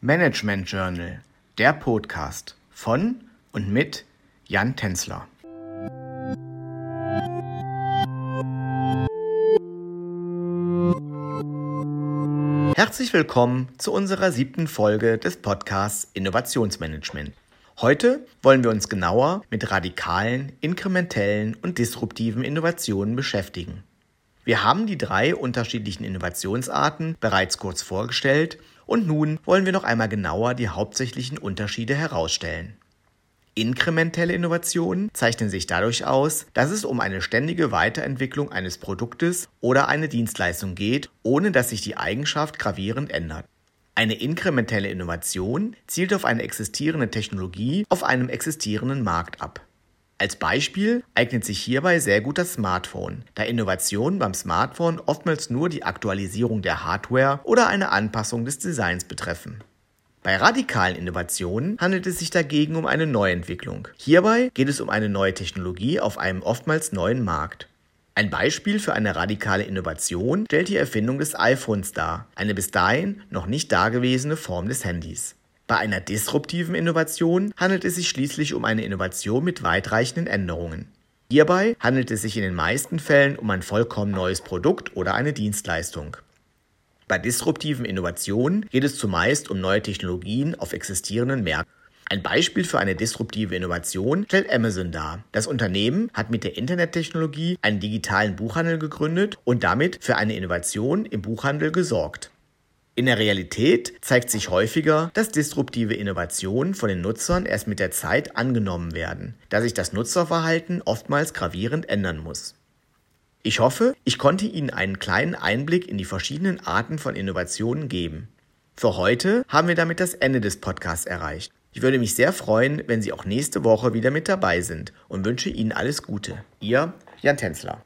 Management Journal, der Podcast von und mit Jan Tenzler. Herzlich willkommen zu unserer siebten Folge des Podcasts Innovationsmanagement. Heute wollen wir uns genauer mit radikalen, inkrementellen und disruptiven Innovationen beschäftigen. Wir haben die drei unterschiedlichen Innovationsarten bereits kurz vorgestellt und nun wollen wir noch einmal genauer die hauptsächlichen Unterschiede herausstellen. Inkrementelle Innovationen zeichnen sich dadurch aus, dass es um eine ständige Weiterentwicklung eines Produktes oder eine Dienstleistung geht, ohne dass sich die Eigenschaft gravierend ändert. Eine inkrementelle Innovation zielt auf eine existierende Technologie auf einem existierenden Markt ab. Als Beispiel eignet sich hierbei sehr gut das Smartphone, da Innovationen beim Smartphone oftmals nur die Aktualisierung der Hardware oder eine Anpassung des Designs betreffen. Bei radikalen Innovationen handelt es sich dagegen um eine Neuentwicklung. Hierbei geht es um eine neue Technologie auf einem oftmals neuen Markt. Ein Beispiel für eine radikale Innovation stellt die Erfindung des iPhones dar, eine bis dahin noch nicht dagewesene Form des Handys. Bei einer disruptiven Innovation handelt es sich schließlich um eine Innovation mit weitreichenden Änderungen. Hierbei handelt es sich in den meisten Fällen um ein vollkommen neues Produkt oder eine Dienstleistung. Bei disruptiven Innovationen geht es zumeist um neue Technologien auf existierenden Märkten. Ein Beispiel für eine disruptive Innovation stellt Amazon dar. Das Unternehmen hat mit der Internettechnologie einen digitalen Buchhandel gegründet und damit für eine Innovation im Buchhandel gesorgt. In der Realität zeigt sich häufiger, dass disruptive Innovationen von den Nutzern erst mit der Zeit angenommen werden, da sich das Nutzerverhalten oftmals gravierend ändern muss. Ich hoffe, ich konnte Ihnen einen kleinen Einblick in die verschiedenen Arten von Innovationen geben. Für heute haben wir damit das Ende des Podcasts erreicht. Ich würde mich sehr freuen, wenn Sie auch nächste Woche wieder mit dabei sind und wünsche Ihnen alles Gute. Ihr Jan Tänzler.